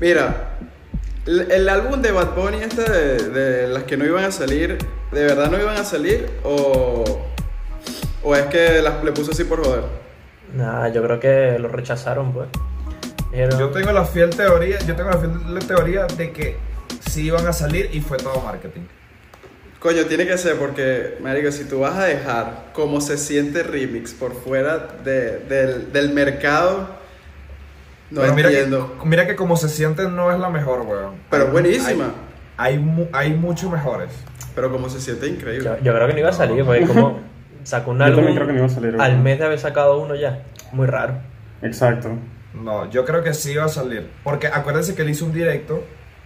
Mira, el, el álbum de Bad Bunny este de, de las que no iban a salir, ¿de verdad no iban a salir? ¿O, o es que las, le puso así por joder? Nah, yo creo que lo rechazaron, pues. Dijeron, Yo tengo la fiel teoría, yo tengo la fiel teoría de que sí iban a salir y fue todo marketing. Coño, tiene que ser porque, marico, si tú vas a dejar como se siente remix por fuera de- del, del mercado, no Pero mira que, mira que como se siente no es la mejor, weón. Pero Hay- buenísima. Hay, hay, mu- hay mucho mejores. Pero como se siente increíble. yo, yo creo que no iba a salir, porque como sacó un Yo álbum también creo que no iba a salir. al mes de haber sacado uno ya. Muy raro. Exacto. No, yo creo que sí iba a salir. Porque acuérdense que él hizo un directo.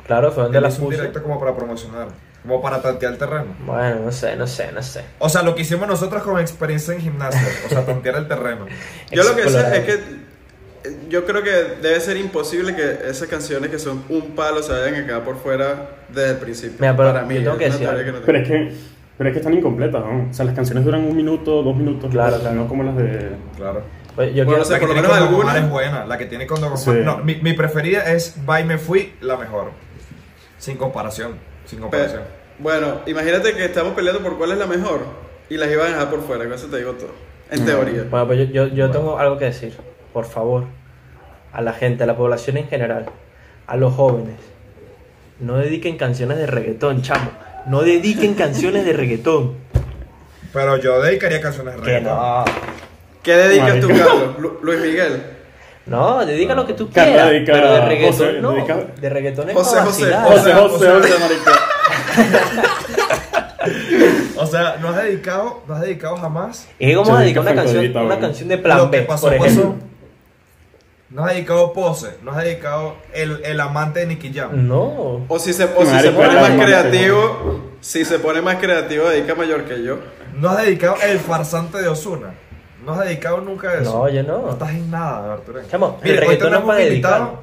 Claro, fue donde Él la hizo un puso. directo como para promocionar. Como para tantear el terreno. Bueno, no sé, no sé, no sé. O sea, lo que hicimos nosotros con experiencia en gimnasia. o sea, tantear el terreno. Yo lo que sé es que yo creo que debe ser imposible que esas canciones que son un palo se vayan a quedar por fuera desde el principio. Mira, pero Para mí, yo tengo es que una no Pero es que, pero es que están incompletas, ¿no? O sea, las canciones duran un minuto, dos minutos. Claro, no, claro. No como las de. Claro. Pues yo Bueno, quiero- o sea, La que por lo menos alguna- es buena. La que tiene Omar. Sí. No, mi, mi preferida es Bye Me Fui, la mejor. Sin comparación. Sin comparación. bueno, imagínate que estamos peleando por cuál es la mejor y las iban a dejar por fuera, con eso te digo todo. En No. teoría. Bueno, pues yo, yo, yo Bueno. tengo algo que decir. Por favor, a la gente, a la población en general, a los jóvenes, no dediquen canciones de reggaetón, chamo. No dediquen canciones de reggaetón. Pero yo dedicaría canciones de reggaetón. no. ¿Qué dedicas tú. Carlos? Lu- Luis Miguel. No, dedica lo que tú quieras. dedica pero de reggaetón José, no. dedica- De reggaetón es José, José. José, José, o sea- José, marica. O sea, no has dedicado, no has dedicado jamás. Y vamos a Yo dedicar una canción, una canción de plan B, por ejemplo. pasó. No has dedicado Pose. No has dedicado el, el amante de Nicky Jam. No. O si se, o si se pone más creativo, si se pone más creativo, dedica mayor que yo. No has dedicado el farsante de Osuna. No has dedicado nunca eso. No, yo no. No estás en nada, Arturo. Chamo, el Mire, hoy tenemos un invitado.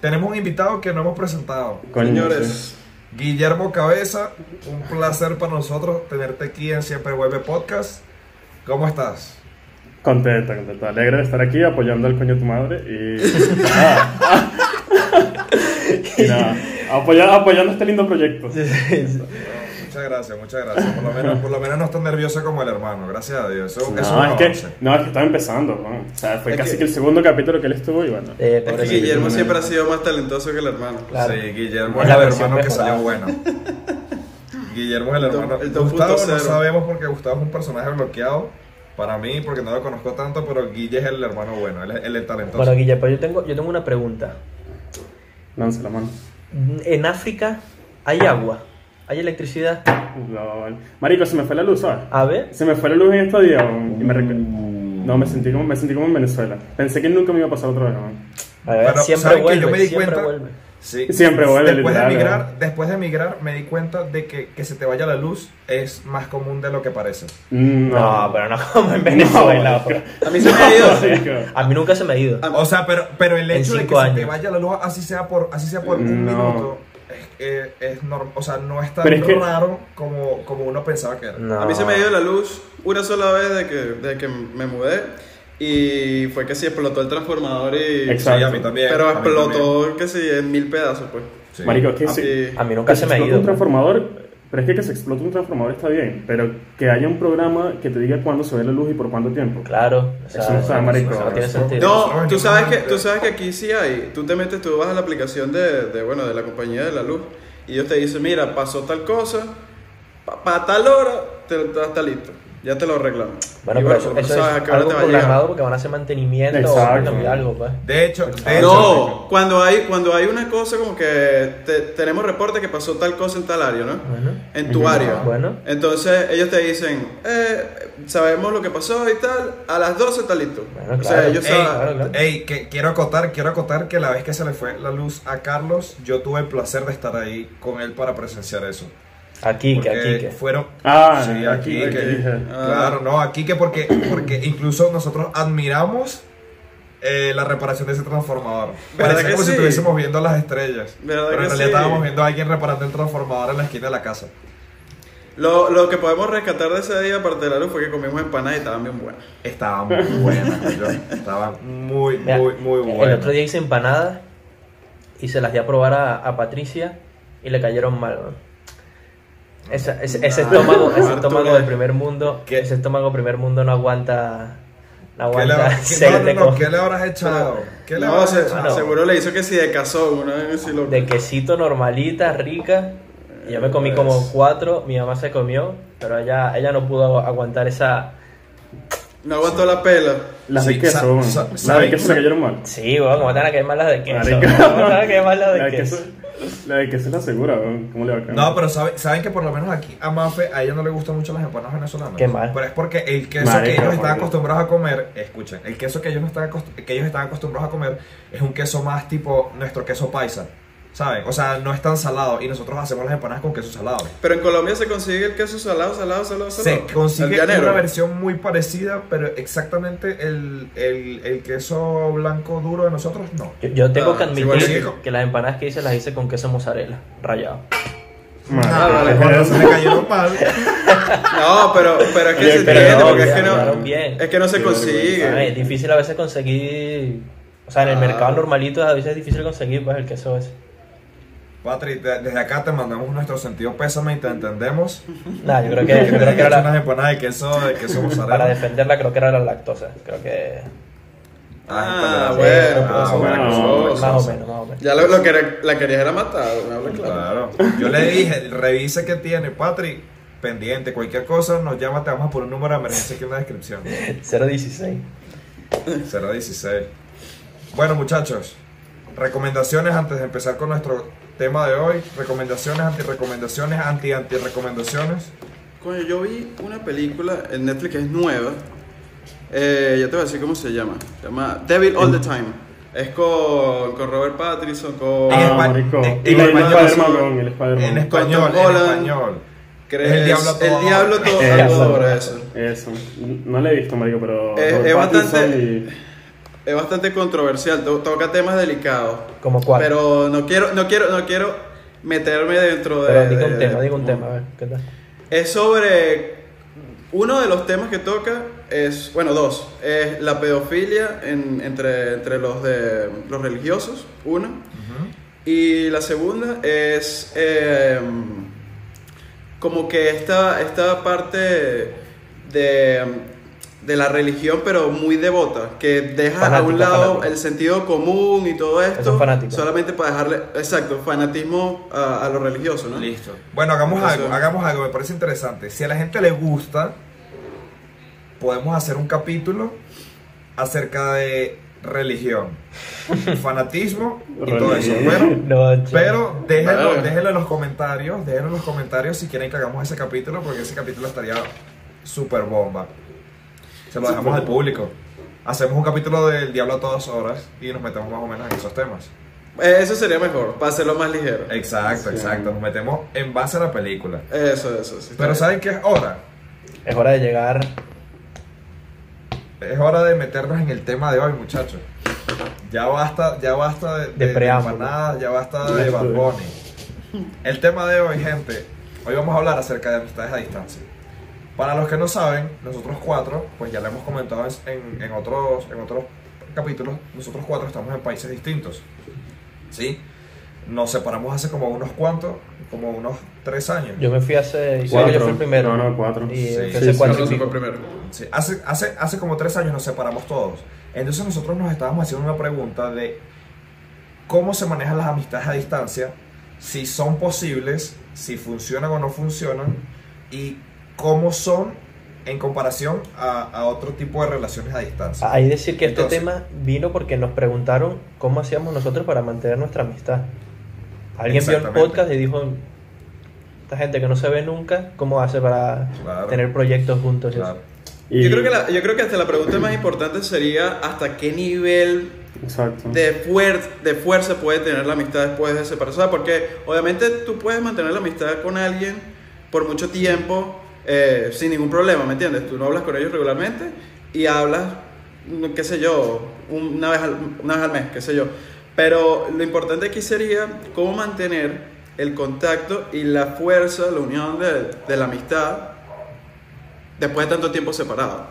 Tenemos un invitado que no hemos presentado. Coño, Señores, sí. Guillermo Cabeza, un placer para nosotros tenerte aquí en Siempre Vuelve Podcast. ¿Cómo estás? Contento, contento. Alegre de estar aquí apoyando al coño de tu madre y. nada. y nada. apoya- apoyando este lindo proyecto. Muchas gracias, muchas gracias. Por lo menos, por lo menos no estás nerviosa como el hermano, gracias a Dios. Eso, No, es es un que, avance. no, es que estaba empezando, ¿no? O sea, fue Es casi que- que... el segundo capítulo que él estuvo y bueno. Eh, es que. Guillermo sí, siempre ha sí. sido más talentoso que el hermano. Claro. Sí, Guillermo Es es la el versión hermano que salió bueno. Guillermo es el El hermano. el Gustavo 2.0. no sabemos porque Gustavo es un personaje bloqueado. Para mí, porque no lo conozco tanto, pero Guille es el hermano bueno, él es el talentoso. Bueno, Guille, pues yo tengo, yo tengo una pregunta. Lance la mano. En África hay agua, hay electricidad. No, Marico, se me fue la luz, ¿sabes? A ver, Se me fue la luz en estos días y me recu- No, me sentí, como, me sentí como en Venezuela. Pensé que nunca me iba a pasar otra vez, weón. a ver Pero, siempre vuelve, Yo me di siempre cuenta- vuelve. Sí. Siempre vuelve, después literal, de emigrar, ¿no? después de emigrar me di cuenta de que, que se te vaya la luz es más común de lo que parece. No, pero no como en Venezuela. marico. A mí se me ha ido. A mí nunca se me ha ido. O sea, pero, pero el hecho de que cinco se te años. vaya la luz así sea por, así sea por un No. minuto es, es, es norm- o sea, no es tan es que- raro como, como uno pensaba que era. No. A mí se me ha ido la luz una sola vez de que, de que me mudé y fue que sí explotó el transformador y... Exacto. Sí, a mí también. Pero también. explotó que sí en mil pedazos pues. Sí. Marico, es que A sí. mí- A mí nunca que se me ha ido. un transformador, pero es que que se explote un transformador está bien, pero que haya un programa que te diga cuándo se ve la luz y por cuánto tiempo. Claro, o sea, Eso no está, marico. eso no tiene Eso- sentido. No, No, tú sabes que tú sabes que aquí sí hay. Tú te metes, tú vas a la aplicación de, de, bueno, de la compañía de la luz y ellos te dicen, mira, pasó tal cosa, para tal hora te, está listo, ya te lo arreglamos. Bueno, Y pero eso, eso es algo te va a llegar. programado porque van a hacer mantenimiento o van a Exacto. cambiar algo, pues. De hecho, de hecho No, cuando hay, cuando hay una cosa como que te- tenemos reporte que pasó tal cosa en tal área, ¿no? Bueno. En tu área. Bueno. Entonces ellos te dicen, eh, sabemos lo que pasó y tal, a las 12 está listo. Bueno, o sea, claro. ellos Ey, saben. claro, claro. ey, que quiero acotar, quiero acotar que la vez que se le fue la luz a Carlos, yo tuve el placer de estar ahí con él para presenciar eso. Aquí, que aquí, que. fueron Ah, sí, aquí, que- claro, no, aquí que porque porque incluso nosotros admiramos eh, la reparación de ese transformador. ¿Verdad Parece que como si estuviésemos viendo las estrellas. ¿Verdad pero en realidad sí? estábamos viendo a alguien reparando el transformador en la esquina de la casa. Lo, lo que podemos rescatar de ese día, aparte de la luz, fue que comimos empanadas y estaban bien buenas. Estaba muy buena, yo. Estaba muy, Mira, muy, muy El buena. otro día hice empanadas y se las di a probar a, a Patricia y le cayeron mal. ¿no? Esa- ese, ese Ah, estómago, ese estómago del primer mundo, ¿Qué? ese estómago primer mundo no aguanta, no ¿Qué le, aguanta habrás- qué- seis no, no, de no, co- ¿qué le habrás echado? ¿Qué le No, habrás echado? seguro le hizo que si de cazón, de quesito normalita, rica. Y yo me comí Pues. como cuatro, mi mamá se comió, pero ella, ella no pudo aguantar esa... No aguantó la pela. Las Sí, de queso, Las de queso se cayeron mal. Sí, weón, te van a mal las de queso. Marica. ¿Cómo te van a mal las La de de queso? La de queso es la segura, weón. ¿Cómo le va a caer? No, pero sabe- saben que por lo menos aquí a Mafe a ella no le gustan mucho las empanadas venezolanas. Qué mal. Pero es porque el queso que ellos están acostumbrados a comer, escuchen, el queso que ellos no están que ellos están acostumbrados a comer es un queso más tipo nuestro queso paisa, ¿saben? O sea, no es tan salado y nosotros hacemos las empanadas con queso salado. Pero en Colombia se consigue el queso salado, salado, salado, salado. Se consigue una versión muy parecida, pero exactamente el, el, el queso blanco duro de nosotros no. Yo, yo tengo Ah, que admitir que- que las empanadas que hice las hice con queso mozzarella, rayado. Marica, Ah. No, pero, pero es que se entiende, no, porque es que no. bien. Es que no se consigue. Es difícil a veces conseguir... O sea, en el Ah. mercado normalito a veces es difícil conseguir pues el queso ese. Patri, de- desde acá te mandamos nuestro sentido pésame y te entendemos. Nah, yo creo que, Que yo creo que era unas la, empanadas de queso, de queso para defenderla creo que era la lactosa. Creo que... Ah, pero- bueno, Ah, pero bueno, bueno, Más o menos, más o menos. Ya lo, lo que era- la querías era matar, me habla claro. Claro. Yo le dije, revise que tiene, Patri, pendiente, cualquier cosa, nos llama, te vamos a poner un número de emergencia aquí en la descripción. 016. 016. Bueno, muchachos, recomendaciones antes de empezar con nuestro tema de hoy. Recomendaciones, anti-recomendaciones, anti-anti-recomendaciones. Coño, yo vi una película en Netflix que es nueva. Eh, ya te voy a decir cómo se llama. Se llama Devil All the Time. Es con, con Robert Pattinson, con. En Ah, espa- marico. en- en el español, el. En español, Tom en Holland. español. crees- El diablo todo El diablo todo eso. eso. Eso. No le he visto, marico, pero... Eh, es bastante- y- Es bastante controversial, to- toca temas delicados. ¿Como cuál? Pero no quiero, no quiero, no quiero meterme dentro de. Pero diga un tema, diga un tema, a ver, ¿qué tal? Es sobre. Uno de los temas que toca es. Bueno, dos. Es la pedofilia en- entre, entre los, de, los religiosos, una. Y la segunda es. eh, como que esta, esta parte de, de la religión, pero muy devota, que deja a un lado fanática. el sentido común y todo esto, fanáticos. solamente para dejarle, exacto, fanatismo a, a lo religioso, ¿no? Listo. Bueno, hagamos Entonces- algo, hagamos algo, me parece interesante. Si a la gente le gusta, podemos hacer un capítulo acerca de religión, fanatismo y todo eso. Pero, No, pero déjenlo, déjenlo en los comentarios, déjenlo en los comentarios si quieren que hagamos ese capítulo, porque ese capítulo estaría súper bomba. Se lo dejamos al público. Hacemos un capítulo del Diablo a todas horas y nos metemos más o menos en esos temas. Eh, Eso sería mejor, para hacerlo más ligero. Exacto, Sí. exacto. Nos metemos en base a la película. Eso, eso. sí, Pero. ¿saben qué es hora? Es hora de llegar. Es hora de meternos en el tema de hoy, muchachos. Ya basta, ya basta de, De preámbulo. empanadas, ya basta de Bad. Bunny. El tema de hoy, gente, hoy vamos a hablar acerca de amistades a distancia. Para los que no saben, nosotros cuatro, pues ya lo hemos comentado en, en otros, en otros capítulos, nosotros cuatro estamos en países distintos. ¿Sí? Nos separamos hace como unos cuantos, como unos tres años. Yo me fui hace. Yo Cuatro. fui el primero. No, no, cuatro. Y Sí, fui sí, sí, cuatro fue primero. Sí, hace, hace, hace como tres años nos separamos todos. Entonces nosotros nos estábamos haciendo una pregunta de cómo se manejan las amistades a distancia, si son posibles, si funcionan o no funcionan, y cómo son en comparación a, a otro tipo de relaciones a distancia. Hay decir que este Entonces- tema vino porque nos preguntaron cómo hacíamos nosotros para mantener nuestra amistad. Alguien vio el podcast y dijo: Esta gente que no se ve nunca, ¿cómo hace para Claro. tener proyectos juntos? Claro. Y- Yo creo, que la- yo creo que hasta la pregunta más importante sería hasta qué nivel Exacto. de, fuer- de fuerza puede tener la amistad después de separarse. Porque obviamente tú puedes mantener la amistad con alguien por mucho tiempo eh, sin ningún problema, ¿me entiendes? Tú no hablas con ellos regularmente y hablas, qué sé yo, una vez al, una vez al mes, qué sé yo. Pero lo importante aquí sería cómo mantener el contacto y la fuerza, la unión de, de la amistad después de tanto tiempo separado.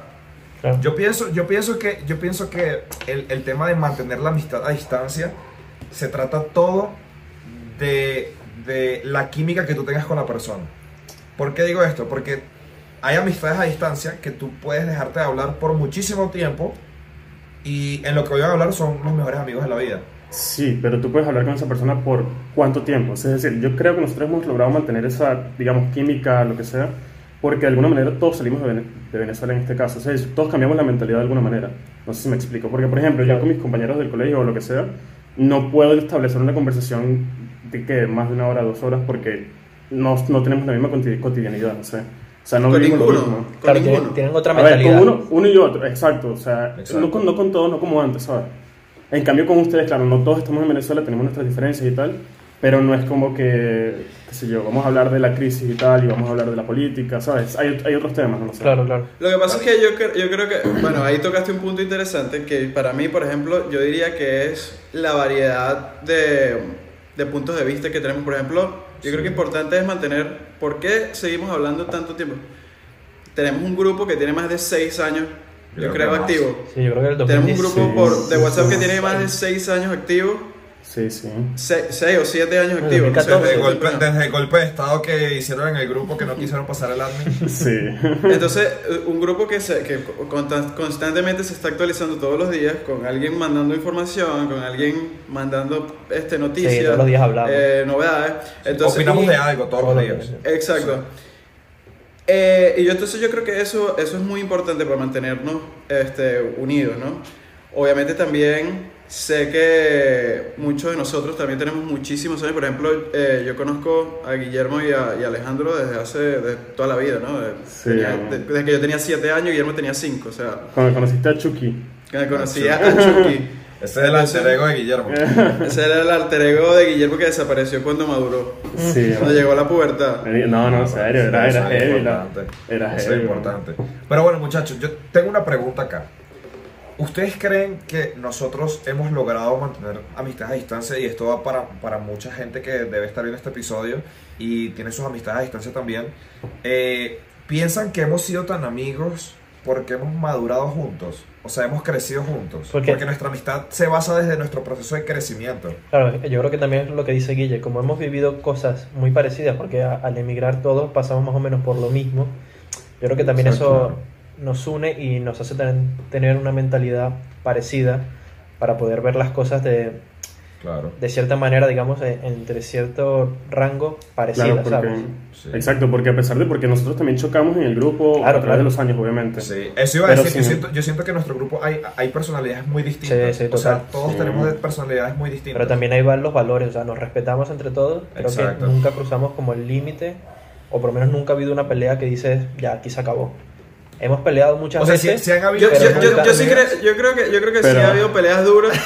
Claro. Yo pienso, yo pienso que, yo pienso que el, el tema de mantener la amistad a distancia se trata todo de, de la química que tú tengas con la persona. ¿Por qué digo esto? Porque hay amistades a distancia que tú puedes dejarte de hablar por muchísimo tiempo y en lo que voy a hablar son los mejores amigos de la vida. Sí, pero tú puedes hablar con esa persona por cuánto tiempo. Es decir, yo creo que nosotros hemos logrado mantener esa, digamos, química, lo que sea, porque de alguna manera todos salimos de, Vene- de Venezuela en este caso. O sea, todos cambiamos la mentalidad de alguna manera. No sé si me explico. Porque, por ejemplo, yo con mis compañeros del colegio o lo que sea, no puedo establecer una conversación de que más de una hora, dos horas, porque no, no tenemos la misma coti- cotidianidad, no sé. O sea, no con vivimos lo ninguno. mismo. Con Claro, ninguno. tienen, tienen otra A ver, mentalidad. con uno, uno y otro, exacto. O sea, Exacto. No, con, no con todos, no como antes, ¿sabes? En cambio, con ustedes, claro, no todos estamos en Venezuela, tenemos nuestras diferencias y tal, pero no es como que, qué sé yo, vamos a hablar de la crisis y tal, y vamos a hablar de la política, ¿sabes? Hay, hay otros temas, no sé. Claro, claro. Lo que pasa es que yo, yo creo que, bueno, ahí tocaste un punto interesante que para mí, por ejemplo, yo diría que es la variedad de, de puntos de vista que tenemos. Por ejemplo, yo creo que importante es mantener, ¿por qué seguimos hablando tanto tiempo? Tenemos un grupo que tiene más de 6 años, yo Creo activo. Sí, yo creo que el Tenemos un 2010. grupo por, de WhatsApp que tiene más de 6 años activo, Sí, sí. 6 o 7 años En activos. no sé, 2014. Desde golpe, desde el golpe de estado que hicieron en el grupo que no quisieron pasar el admin. Sí. Entonces, eh, un grupo que, se, que consta- constantemente se está actualizando todos los días, con alguien mandando información, con alguien mandando este, noticias, Sí, todos los días hablamos. eh, novedades. Entonces, Opinamos y- de algo todos los Todos días. los días. Exacto. Eh, y yo entonces yo creo que eso, eso es muy importante para mantenernos este, unidos, ¿no? Obviamente también sé que muchos de nosotros también tenemos muchísimos años. Por ejemplo, eh, yo conozco a Guillermo y a, y a Alejandro desde hace de toda la vida, ¿no? De- Sí, tenía- amor. de- desde que yo tenía 7 años, Guillermo tenía 5. O sea, Cuando conociste a Chucky. que me conocía a Chucky. Ese es el alter ego de Guillermo. Ese era el alter ego de Guillermo que desapareció cuando maduró. Sí. Cuando llegó la pubertad. No, no, en serio, era, era es heavy. Era Eso heavy. es importante. Pero bueno, muchachos, yo tengo una pregunta acá. ¿Ustedes creen que nosotros hemos logrado mantener amistades a distancia? Y esto va para, para mucha gente que debe estar viendo este episodio y tiene sus amistades a distancia también. Eh, ¿Piensan que hemos sido tan amigos porque hemos madurado juntos? O sea, hemos crecido juntos. ¿Por? Porque nuestra amistad se basa desde nuestro proceso de crecimiento. Claro, yo creo que también es lo que dice Guille, como hemos vivido cosas muy parecidas, porque a- al emigrar todos pasamos más o menos por lo mismo, yo creo que también Exacto. eso nos une y nos hace ten- tener una mentalidad parecida para poder ver las cosas de, Claro. de cierta manera, digamos, eh, entre cierto rango parecidas, Claro, porque, ¿sabes? Sí. exacto, porque a pesar de porque nosotros también chocamos en el grupo Claro, a través claro. de los años, obviamente. Sí, eso iba a decir. Yo sí. siento, yo siento que en nuestro grupo hay, hay personalidades muy distintas. Sí, sí, o sea, todos Sí. tenemos de- personalidades muy distintas. Pero también ahí van los valores, o sea, nos respetamos entre todos, creo Exacto. que nunca cruzamos como el límite, o por lo menos nunca ha habido una pelea que dices, ya, aquí se acabó. Hemos peleado muchas O sea, veces. si han habido. Yo, yo, yo, yo sí creo, yo creo que, yo creo que sí Pero- ha habido peleas duras.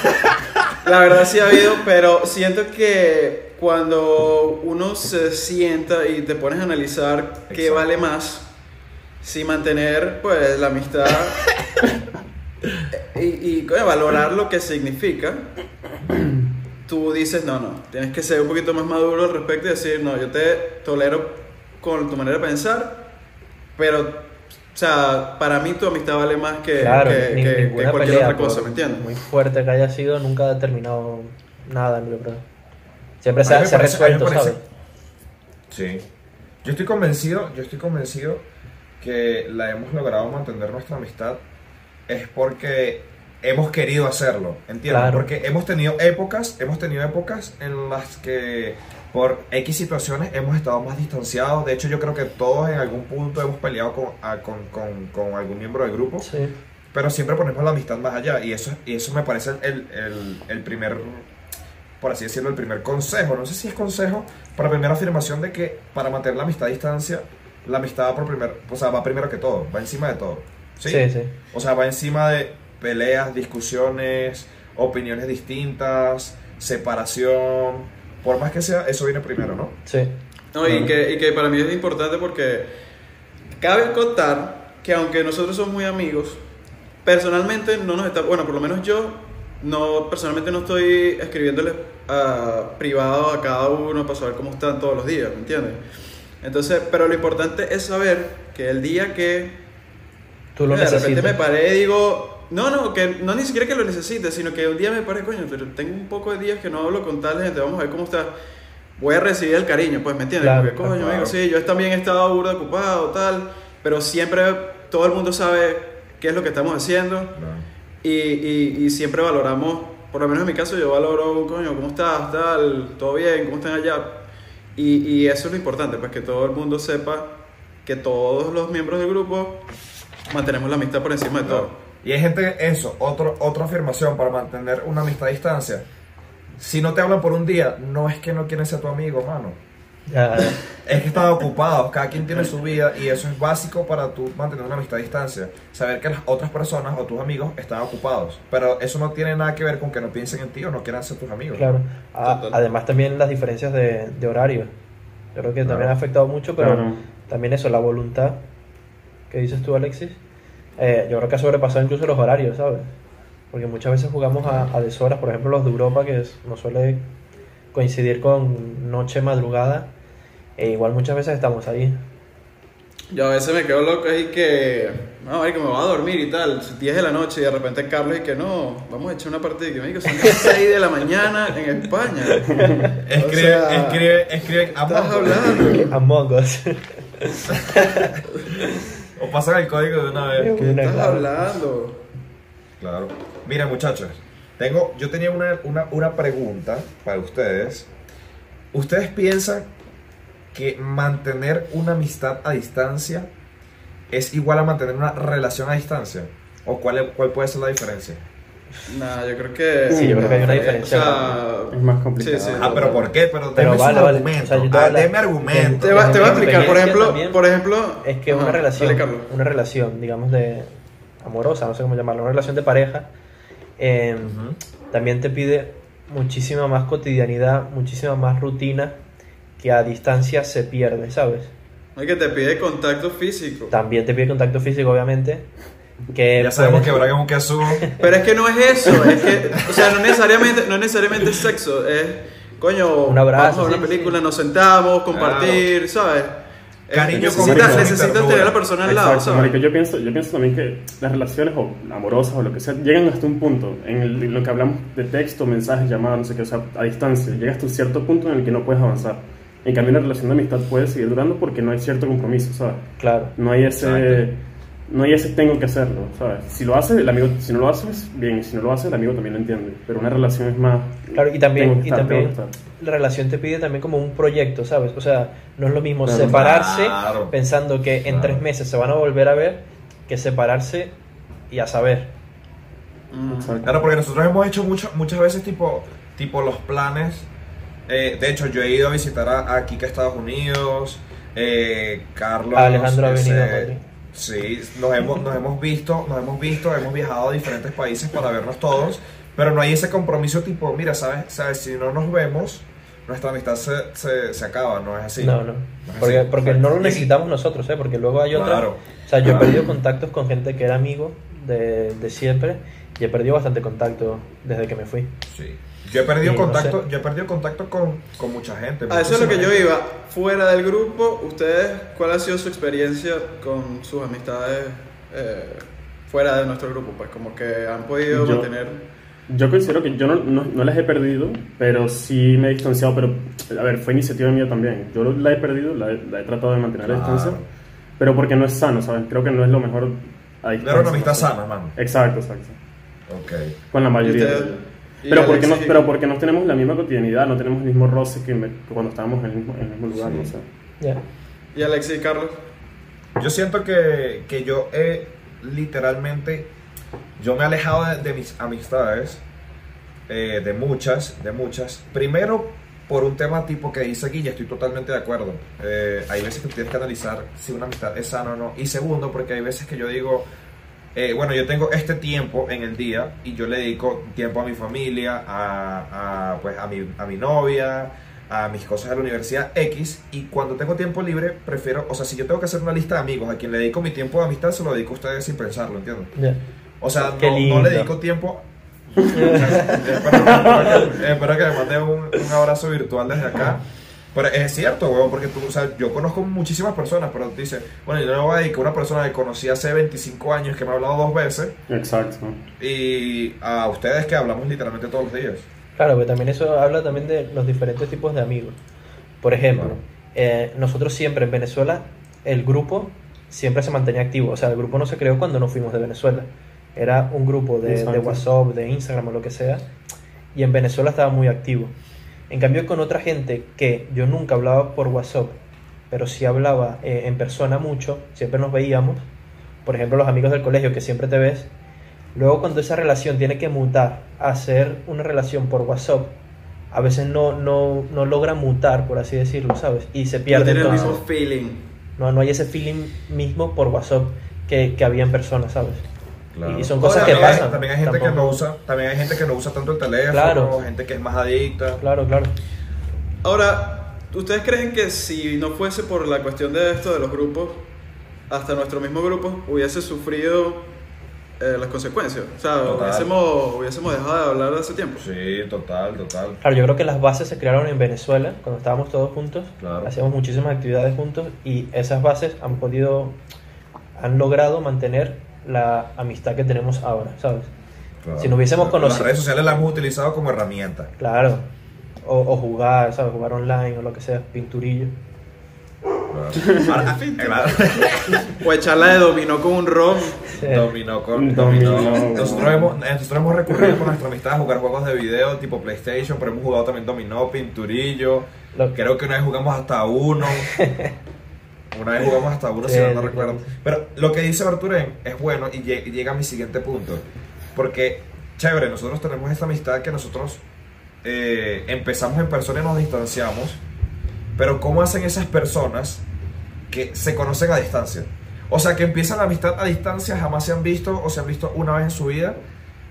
La verdad sí ha habido, pero siento que cuando uno se sienta y te pones a analizar qué Exacto. vale más, si mantener pues la amistad y, y coño, valorar lo que significa, tú dices, no, no, tienes que ser un poquito más maduro al respecto y decir, no, yo te tolero con tu manera de pensar, pero, o sea, para mí tu amistad vale más que, Claro, que, ni- que- que ninguna cualquier pelea, otra cosa, ¿me entiendes? Muy fuerte que haya sido, nunca ha terminado nada, yo creo. Siempre se ha, se resuelto, parece- ¿sabes? Sí. Yo estoy convencido, yo estoy convencido que la hemos logrado mantener nuestra amistad es porque hemos querido hacerlo, ¿entiendes? Claro. Porque hemos tenido épocas, hemos tenido épocas en las que por X situaciones hemos estado más distanciados. De hecho, yo creo que todos en algún punto hemos peleado con, a- con, con- con algún miembro del grupo. Sí. Pero siempre ponemos la amistad más allá y eso, y eso me parece el, el- el primer, por así decirlo, el primer consejo. No sé si es consejo, pero la primera afirmación de que para mantener la amistad a distancia, la amistad va, por primer, o sea, va primero que todo, va encima de todo. ¿sí? Sí, sí. O sea, va encima de peleas, discusiones, opiniones distintas, separación. Por más que sea, eso viene primero, ¿no? Sí. No, y, que, y que para mí es importante porque cabe contar que aunque nosotros somos muy amigos, personalmente no nos está, bueno, por lo menos yo no personalmente no estoy escribiéndoles a privado a cada uno para saber cómo están todos los días, ¿me entiendes? Entonces, pero lo importante es saber que el día que Tú lo de repente me paré y digo, No, no, que no ni siquiera que lo necesite, sino que un día me pare, coño, pero tengo un poco de días que no hablo con tal gente, vamos a ver cómo está. Voy a recibir el cariño, pues, ¿me entiendes? Claro, Porque, coño, claro. amigo, sí, yo también he estado burda ocupado, tal, pero siempre todo el mundo sabe qué es lo que estamos haciendo y, y, y siempre valoramos, por lo menos en mi caso, yo valoro, coño, ¿cómo estás? Tal, ¿todo bien? ¿Cómo están allá? Y, y eso es lo importante, pues que todo el mundo sepa que todos los miembros del grupo mantenemos la amistad por encima de todo. Y hay gente, eso, otro, otra afirmación para mantener una amistad a distancia. Si no te hablan por un día, no es que no quieren ser tu amigo, mano. Es que están ocupados, cada quien tiene su vida y eso es básico para tú mantener una amistad a distancia. Saber que las otras personas o tus amigos están ocupados. Pero eso no tiene nada que ver con que no piensen en ti o no quieran ser tus amigos. claro. A- Total. además también las diferencias de, de horario. Yo creo que también Claro. ha afectado mucho, pero Claro. también eso, la voluntad que dices tú, Alexis, eh, yo creo que ha sobrepasado incluso los horarios, ¿sabes? Porque muchas veces jugamos a, a deshoras, por ejemplo los de Europa, que es- no suele coincidir con noche, madrugada, e igual muchas veces estamos ahí. Yo a veces me quedo loco ahí que, no, que me voy a dormir y tal, 10 de la noche y de repente Carlos y que no, vamos a echar una partida y que me digo, son las 6 de la mañana en España. Escribe, O sea, escribe, escribe Estás Among Us. hablando. Among Us. O pasan el código de una vez. ¿Qué estás Claro. hablando? Claro. Miren, muchachos, tengo, yo tenía una, una, una pregunta para ustedes. ¿Ustedes piensan que mantener una amistad a distancia es igual a mantener una relación a distancia? ¿O cuál, es- cuál puede ser la diferencia? Nah, yo creo que. Sí, yo creo que hay una Eh, diferencia. O sea, Es más complicado. Sí, sí. Ah, pero ¿por qué? Pero Pero vale, vale. argumentos. O sea, yo te voy a Ah, denme argumentos. Te va, te va a explicar, por ejemplo, también por ejemplo. Es que Ajá, una relación, dale, una relación, digamos, de amorosa, no sé cómo llamarlo, una relación de pareja, eh, Ujú. también te pide muchísima más cotidianidad, muchísima más rutina que a distancia se pierde, ¿sabes? Es que te pide contacto físico. También te pide contacto físico, obviamente. Que Ya sabemos que puedes- Brian es un quesú. Pero es que no es eso, es que, o sea, no necesariamente, no necesariamente es sexo, es, coño, Un abrazo, vamos a ver sí, una película, sí. nos sentamos, compartir, ¿sabes? Eh, Cariño necesitas, con marico. necesitas tener a la persona al lado, Exacto, ¿sabes? marico, yo pienso, yo pienso también que las relaciones o amorosas o lo que sea llegan hasta un punto en, el- en lo que hablamos de texto, mensajes, llamadas, no sé qué, o sea, a distancia. Llega hasta un cierto punto en el que no puedes avanzar. En cambio, una relación de amistad puede seguir durando porque no hay cierto compromiso, ¿sabes? Claro. No hay ese, Exacto. No hay ese tengo que hacerlo, ¿sabes? Si lo hace, el amigo, si no lo haces, bien, si no lo hace, el amigo también lo entiende. Pero una relación es más. Claro, y también, y también la relación te pide también como un proyecto, ¿sabes? O sea, no es lo mismo Claro. separarse Claro. pensando que en tres meses se van a volver a ver que separarse y a saber. Mm. Claro, porque nosotros hemos hecho mucho, muchas veces tipo, tipo los planes. eh, de hecho, yo he ido a visitar a, a Kika a Estados Unidos. eh, Carlos. Alejandro ha venido a Madrid. Sí, nos hemos, nos hemos visto, nos hemos visto, hemos viajado a diferentes países para vernos todos, pero no hay ese compromiso tipo, mira, sabes, sabes, si no nos vemos, nuestra amistad se, se, se acaba, no es así. No, no. Porque, así. porque no lo necesitamos nosotros, ¿eh? Porque luego hay otra. Claro. O sea, yo he perdido contactos con gente que era amigo de, de siempre y he perdido bastante contacto desde que me fui. Sí. Yo he perdido Sí, no contacto, sé. yo he perdido contacto con, con mucha gente. A eso es lo que yo iba. Fuera del grupo, ¿ustedes cuál ha sido su experiencia con sus amistades eh, fuera de nuestro grupo? Pues como que han podido Yo- mantener... Yo considero que yo no, no, no las he perdido, pero sí me he distanciado. Pero, a ver, fue iniciativa mía también. Yo la he perdido, la he, la he tratado de mantener a Claro. distancia, pero porque no es sano, ¿sabes? Creo que no es lo mejor a distancia. Era una amistad ¿no? sana, mano. Exacto, exacto. Ok. Con la mayoría. Y de Pero porque, no, Alexis- pero porque no tenemos la misma cotidianidad, no tenemos el mismo roce que, cuando estábamos en el mismo, en el mismo lugar, Sí. no sé. Ya. ¿Y Alexis y Carlos? Yo siento que, que yo he literalmente, yo me he alejado de, de mis amistades, eh, de muchas, de muchas. Primero, por un tema tipo que dice Guilla, estoy totalmente de acuerdo. Eh, hay veces que tienes que analizar si una amistad es sana o no. Y segundo, porque hay veces que yo digo, eh, bueno, yo tengo este tiempo en el día y yo le dedico tiempo a mi familia, a, a, pues, a, mi, a mi novia, a mis cosas de la universidad X. Y cuando tengo tiempo libre, prefiero, o sea, si yo tengo que hacer una lista de amigos a quien le dedico mi tiempo de amistad, se lo dedico a ustedes sin pensarlo, ¿entiendes? O sea, no, le dedico tiempo. espero, espero que, espero que me mande un, un abrazo virtual desde acá. Pero es cierto, weón, porque tú, o sea, yo conozco muchísimas personas, pero tú dices, bueno, yo no voy a dedicar a una persona que conocí hace 25 años, que me ha hablado dos veces, Exacto. y a ustedes que hablamos literalmente todos los días. Claro, pero también eso habla también de los diferentes tipos de amigos. Por ejemplo, Claro. eh, nosotros siempre en Venezuela, el grupo siempre se mantenía activo. O sea, el grupo no se creó cuando nos fuimos de Venezuela. Era un grupo de. WhatsApp, de Instagram o lo que sea. Y en Venezuela estaba muy activo. En cambio, con otra gente que yo nunca hablaba por WhatsApp, pero sí hablaba eh, en persona mucho, siempre nos veíamos. Por ejemplo, los amigos del colegio que siempre te ves. Luego, cuando esa relación tiene que mutar a ser una relación por WhatsApp, a veces no, no, no logra mutar, por así decirlo, ¿sabes? Y se No pierde tiene el mismo feeling. No, no hay ese feeling mismo por WhatsApp que, que había en persona, ¿sabes? Y son Ahora, cosas que hay- pasan. también hay gente que no usa, también hay gente que no usa tanto el teléfono, Claro. gente que es más adicta. Claro, claro. Ahora, ¿ustedes creen que si no fuese por la cuestión de esto de los grupos, hasta nuestro mismo grupo hubiese sufrido eh, las consecuencias? O sea, hubiésemos, hubiésemos dejado de hablar de hace tiempo. Sí, total, total. Claro, yo creo que las bases se crearon en Venezuela, cuando estábamos todos juntos. Claro. Hacíamos muchísimas actividades juntos y esas bases han podido, han logrado mantener la amistad que tenemos ahora, ¿sabes? claro. Si no hubiésemos Las conocido- redes sociales las hemos utilizado como herramienta. Claro. O, o jugar, ¿sabes? Jugar online o lo que sea, pinturillo. Claro. Claro. O echarla de dominó con un. Sí. Dominó con Dominó. dominó. Nosotros hemos, nosotros hemos recurrido con nuestra amistad a jugar juegos de video tipo PlayStation, pero hemos jugado también dominó, pinturillo. Lo- Creo que una vez jugamos hasta uno. Una vez jugamos hasta uno, si no, no recuerdo. Pero lo que dice Berturén es bueno y lle- llega a mi siguiente punto. Porque, chévere, nosotros tenemos esta amistad que nosotros eh, empezamos en persona y nos distanciamos. Pero ¿cómo hacen esas personas que se conocen a distancia? O sea, que empiezan la amistad a distancia, jamás se han visto o se han visto una vez en su vida.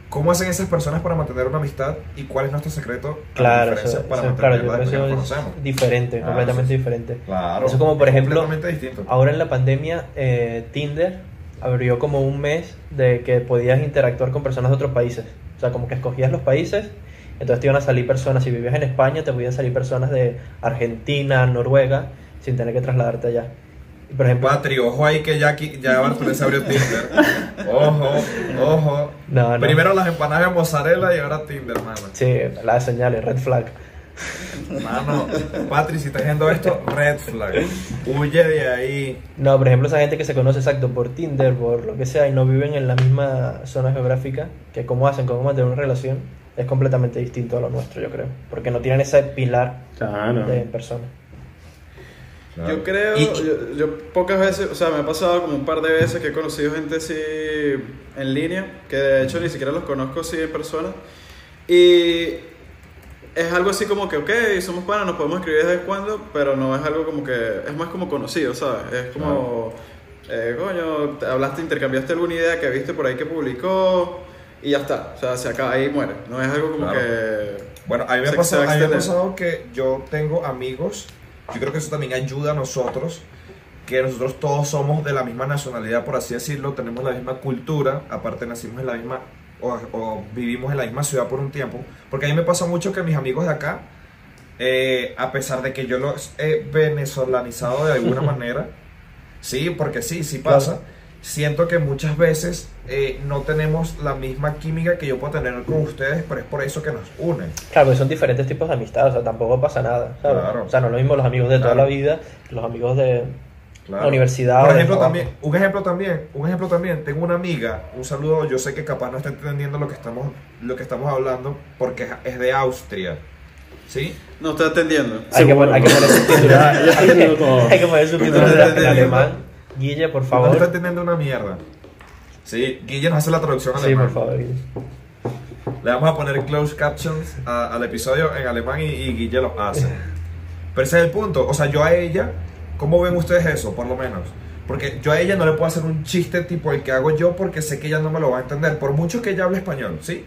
¿Cómo hacen esas personas para mantener una amistad y cuál es nuestro secreto Claro, eso, para eso- claro, yo creo que nos eso es diferente, completamente diferente. Claro. Eso como, por ejemplo. Ahora en la pandemia, eh, Tinder abrió como un mes de que podías interactuar con personas de otros países. O sea, como que escogías los países, entonces te iban a salir personas. Si vivías en España, te podían salir personas de Argentina, Noruega, sin tener que trasladarte allá. Por ejemplo, Patri, ojo ahí que ya, aquí, ya Bartolomé se abrió Tinder. Ojo, ojo. No, no. Primero las empanadas de mozzarella y ahora Tinder, mano. sí, las señales, red flag. Mano, Patri, si estás viendo esto, red flag. Huye de ahí. No, por ejemplo, esa gente que se conoce exacto por Tinder, por lo que sea, y no viven en la misma zona geográfica, que cómo hacen, cómo mantener una relación, es completamente distinto a lo nuestro, yo creo. Porque no tienen ese pilar Claro. de persona. Yo creo, Y- yo, yo pocas veces, o sea, me ha pasado como un par de veces que he conocido gente así en línea, que de hecho ni siquiera los conozco así en persona. Y es algo así como que, ok, somos panas, nos podemos escribir de vez en cuando, pero no es algo como que, es más como conocido, ¿sabes? Es como, eh, coño, te hablaste, intercambiaste alguna idea que viste por ahí que publicó y ya está, o sea, se acaba ahí y muere. No es algo como Claro. que... Bueno, a mí me ha pasado, pasado que yo tengo amigos, yo creo que eso también ayuda a nosotros, que nosotros todos somos de la misma nacionalidad, por así decirlo, tenemos la misma cultura, aparte nacimos en la misma, o, o vivimos en la misma ciudad por un tiempo, porque a mí me pasa mucho que mis amigos de acá, eh, a pesar de que yo los he venezolanizado de alguna manera, sí, porque sí, sí pasa, Claro. Siento que muchas veces eh, no tenemos la misma química que yo puedo tener con ustedes, pero es por eso que nos unen. Claro, porque son diferentes tipos de amistad, o sea, tampoco pasa nada, ¿sabes? Claro. O sea, no es lo mismo los amigos de toda la vida, los amigos de Claro. la universidad. Por ejemplo, también, un ejemplo también, un ejemplo también, tengo una amiga, un saludo, yo sé que capaz no está entendiendo lo que estamos, lo que estamos hablando, porque es- de Austria. ¿Sí? No estoy atendiendo. Hay que, poner subtítulos. Hay que poner subtítulos en alemán. Guille, por No favor. está entendiendo una mierda. Sí, Guille nos hace la traducción Sí, alemán. por favor. Guille. Le vamos a poner closed captions a- al episodio en alemán y, y Guille lo hace. Pero ese es el punto. O sea, yo a ella, ¿cómo ven ustedes eso, por lo menos? Porque yo a ella no le puedo hacer un chiste tipo el que hago yo porque sé que ella no me lo va a entender. Por mucho que ella hable español, ¿sí?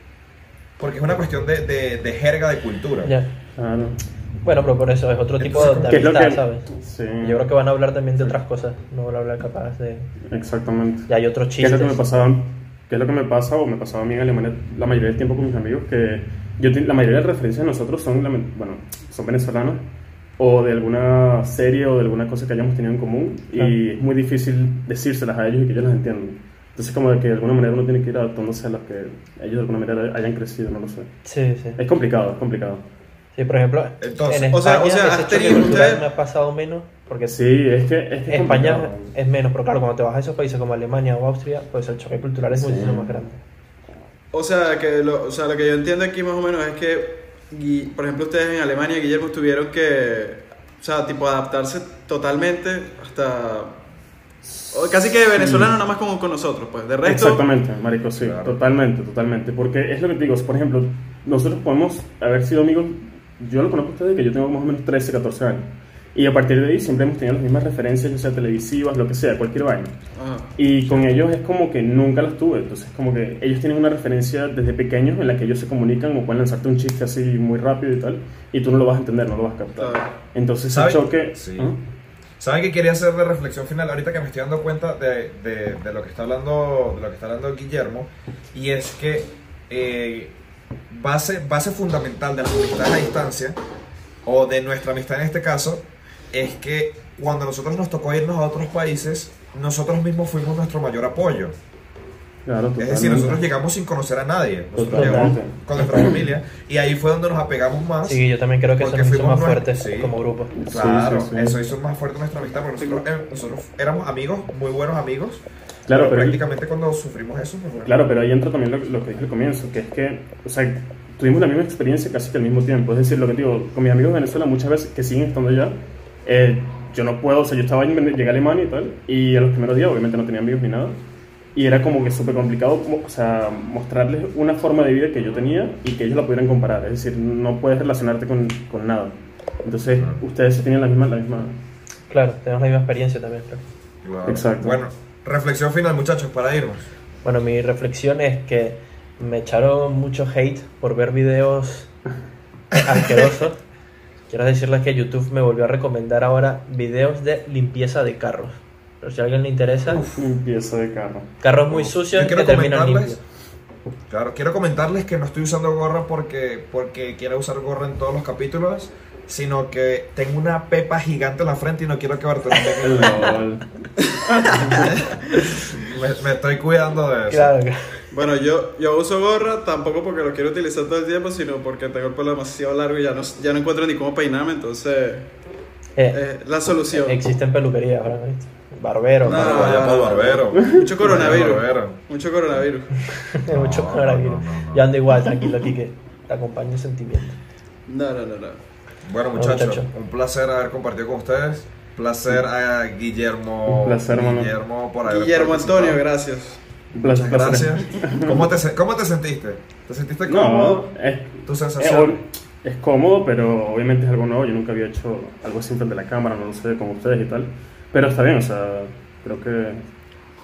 Porque es una cuestión de, de, de jerga, de cultura. Ya. Claro. Bueno, pero por eso es otro tipo de ¿Qué es lo amistad, que- ¿sabes? Sí. Yo creo que van a hablar también de otras cosas. No van a hablar capaz de. Exactamente. Ya hay otros ¿Qué es lo chistes. que me pasaba? ¿Qué es lo que me pasa o me pasaba a mí en Alemania la mayoría del tiempo con mis amigos? Que yo la mayoría de las referencias de nosotros son, bueno, son venezolanos o de alguna serie o de alguna cosa que hayamos tenido en común Claro. y es muy difícil decírselas a ellos y que ellos las entiendan. Entonces como de que de alguna manera uno tiene que ir adaptándose a lo que ellos de alguna manera hayan crecido, no lo sé. Sí, sí. Es complicado, es complicado. Sí, por ejemplo, Entonces, en o sea- España o sea, ese choque tenido cultural usted- me ha pasado menos porque Sí, es que es, que es España complicado. es menos, pero claro, cuando te vas a esos países como Alemania o Austria, pues el choque cultural es Sí. muchísimo más grande. O sea, que lo, o sea, lo que yo entiendo aquí más o menos es que, por ejemplo, ustedes en Alemania, Guillermo, tuvieron que, o sea, tipo, adaptarse totalmente hasta... Casi que venezolano nada más como con nosotros, pues. De resto... Exactamente, marico, sí, Claro. totalmente, totalmente. Porque es lo que te digo, por ejemplo, nosotros podemos haber sido amigos, yo lo conozco a ustedes que yo tengo más o menos 13, 14 años. Y a partir de ahí siempre hemos tenido las mismas referencias, ya sea televisivas, lo que sea, cualquier vaina. Ajá. Y con ellos es como que nunca las tuve. Entonces, como que ellos tienen una referencia desde pequeños en la que ellos se comunican o pueden lanzarte un chiste así muy rápido y tal, y tú no lo vas a entender, no lo vas a captar. Claro. Entonces, ese ¿Saben? choque. Sí. ¿Ah? ¿Saben qué quería hacer de reflexión final? Ahorita que me estoy dando cuenta de, de- de lo que está hablando de lo que está hablando Guillermo, y es que eh, base, base fundamental de la amistad a distancia, o de nuestra amistad en este caso, es que cuando nosotros nos tocó irnos a otros países, nosotros mismos fuimos nuestro mayor apoyo. Claro, Es decir, nosotros llegamos sin conocer a nadie, nosotros llegamos con nuestra familia, y ahí fue donde nos apegamos más. Sí, yo también creo que eso nos hizo más fuertes sí. como grupo. Claro, Sí, sí, sí. eso hizo más fuerte nuestra amistad, porque nosotros, eh, nosotros éramos amigos, muy buenos amigos. Claro, pero pero- prácticamente cuando sufrimos eso, pues, bueno. Claro, pero ahí entra también lo, lo que dije al comienzo, que es que, o sea, tuvimos la misma experiencia casi que al mismo tiempo. Es decir, lo que digo, con mis amigos de Venezuela muchas veces que siguen estando allá, eh, yo no puedo, o sea, yo estaba llegué a Alemania y tal, y a los primeros días obviamente no tenía amigos ni nada, y era como que súper complicado, o sea, mostrarles una forma de vida que yo tenía y que ellos la pudieran comparar. Es decir, no puedes relacionarte con, con nada. Entonces, ustedes sí tenían la misma, la misma... Claro, tenemos la misma experiencia también. Claro. Exacto. Bueno, reflexión final, muchachos, para irnos. Bueno, mi reflexión es que me echaron mucho hate por ver videos asquerosos. Quiero decirles que YouTube me volvió a recomendar ahora videos de limpieza de carros. Pero si a alguien le interesa, Limpieza de carro. carros muy sucios Yo quiero que terminan comentarles- limpios. Claro, quiero comentarles que no estoy usando gorra porque, porque quiero usar gorra en todos los capítulos, sino que tengo una pepa gigante en la frente y no quiero que Bartolomé Lol. me, me estoy cuidando de eso. Claro, claro. Bueno, yo, yo uso gorra tampoco porque lo quiero utilizar todo el tiempo, sino porque tengo el pelo demasiado largo y ya no, ya no encuentro ni cómo peinarme, entonces Eh, es la solución. existen peluquerías ahora, ¿viste? Barberos, No, para el barbero. Mucho coronavirus. Barbero. Mucho coronavirus. mucho No, coronavirus. no, no, no. Yo ando igual, tranquilo, Kike. Te acompaño el sentimiento. No, no, no, no. Bueno, muchachos, muchacho. un placer haber compartido con ustedes. Placer a Guillermo. Un placer. Guillermo, por haber Guillermo. Antonio, gracias. Un placer, Muchas gracias. ¿Cómo te, se- ¿Cómo te sentiste? ¿Te sentiste cómodo? No, es, ¿Tu es, sensación? es cómodo, pero obviamente es algo nuevo. Yo nunca había hecho algo así frente a la cámara, no lo sé, con ustedes y tal. Pero está bien, o sea, creo que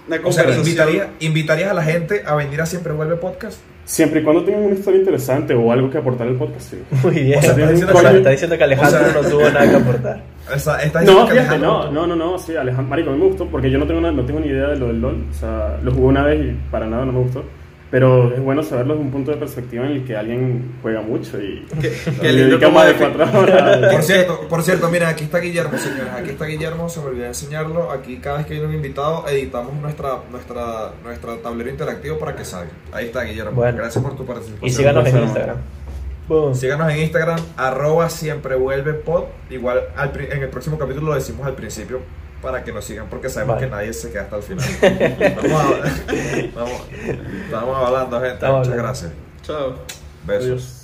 Una O sea, invitaría, ¿invitarías a la gente a venir a Siempre Vuelve Podcast? siempre y cuando tengan una historia interesante o algo que aportar al podcast, sí. Muy bien. O sea, está diciendo O sea, que- está diciendo que Alejandro o sea- no tuvo nada que aportar. Esa- estás diciendo No, que fíjate, Alejandro- no, no, no, no, sí, Alejandro, marico, a mí me gustó porque yo no tengo, una, no tengo ni idea de lo del LOL, o sea, lo jugué una vez y para nada no me gustó, pero es bueno saberlo desde un punto de perspectiva en el que alguien juega mucho y Qué, le qué lindo dedica más de cuatro horas. Por cierto, por cierto, mira, aquí está Guillermo, señores. Aquí está Guillermo, se me olvidó enseñarlo. Aquí cada vez que viene un invitado, editamos nuestra, nuestra, nuestra tablero interactivo para que salga. Ahí está, Guillermo. Bueno. Gracias por tu participación. Y síganos en Instagram. Boom. Síganos en Instagram, arroba siempre vuelve pod. Igual al en el próximo capítulo lo decimos al principio para que nos sigan porque sabemos Vale. que nadie se queda hasta el final. vamos, a- vamos- estamos hablando, gente. Muchas hablando. gracias. Chao. Besos. Adiós.